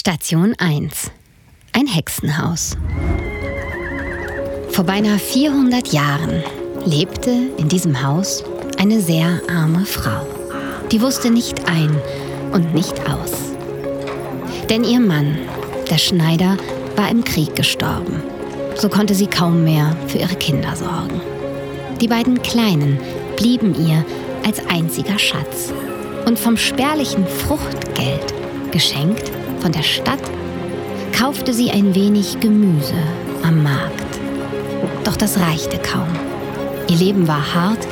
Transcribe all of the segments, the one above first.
Station 1. Ein Hexenhaus. Vor beinahe 400 Jahren lebte in diesem Haus eine sehr arme Frau. Die wusste nicht ein und nicht aus. Denn ihr Mann, der Schneider, war im Krieg gestorben. So konnte sie kaum mehr für ihre Kinder sorgen. Die beiden Kleinen blieben ihr als einziger Schatz. Und vom spärlichen Fruchtgeld, geschenkt von der Stadt, kaufte sie ein wenig Gemüse am Markt. Doch das reichte kaum. Ihr Leben war hart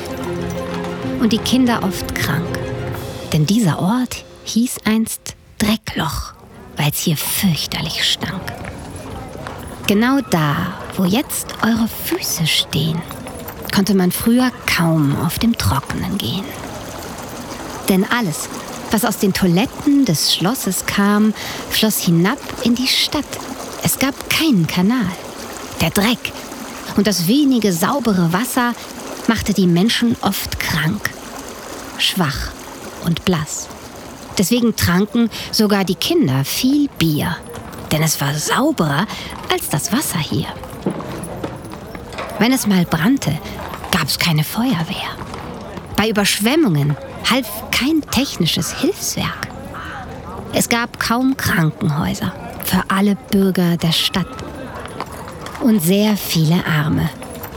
und die Kinder oft krank. Denn dieser Ort hieß einst Dreckloch, weil es hier fürchterlich stank. Genau da, wo jetzt eure Füße stehen, konnte man früher kaum auf dem Trockenen gehen. Denn alles, was aus den Toiletten des Schlosses kam, floss hinab in die Stadt. Es gab keinen Kanal. Der Dreck und das wenige saubere Wasser machte die Menschen oft krank, schwach und blass. Deswegen tranken sogar die Kinder viel Bier, denn es war sauberer als das Wasser hier. Wenn es mal brannte, gab es keine Feuerwehr. Bei Überschwemmungen half kein technisches Hilfswerk. Es gab kaum Krankenhäuser für alle Bürger der Stadt und sehr viele Arme,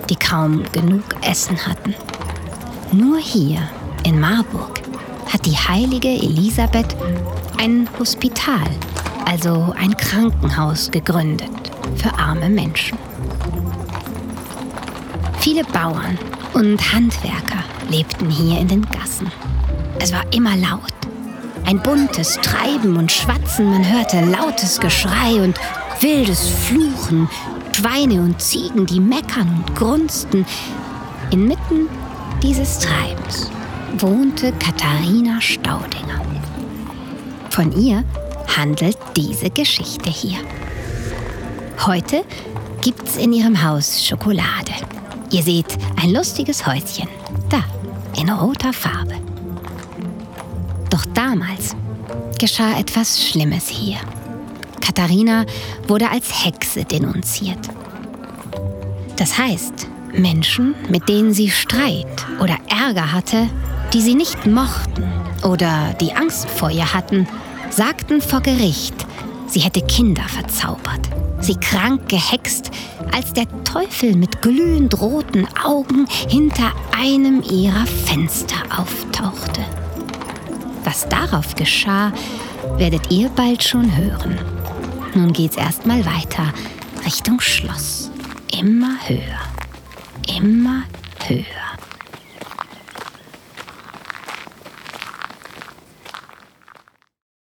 die kaum genug Essen hatten. Nur hier in Marburg hat die heilige Elisabeth ein Hospital, also ein Krankenhaus gegründet für arme Menschen. Viele Bauern und Handwerker lebten hier in den Gassen. Es war immer laut. Ein buntes Treiben und Schwatzen, man hörte lautes Geschrei und wildes Fluchen, Schweine und Ziegen, die meckern und grunzten. Inmitten dieses Treibens wohnte Katharina Staudinger. Von ihr handelt diese Geschichte hier. Heute gibt's in ihrem Haus Schokolade. Ihr seht ein lustiges Häuschen, da, in roter Farbe. Doch damals geschah etwas Schlimmes hier. Katharina wurde als Hexe denunziert. Das heißt, Menschen, mit denen sie Streit oder Ärger hatte, die sie nicht mochten oder die Angst vor ihr hatten, sagten vor Gericht, sie hätte Kinder verzaubert, sie krank gehext, als der Teufel mit glühend roten Augen hinter einem ihrer Fenster auftauchte. Was darauf geschah, werdet ihr bald schon hören. Nun geht's erstmal weiter Richtung Schloss. Immer höher, immer höher.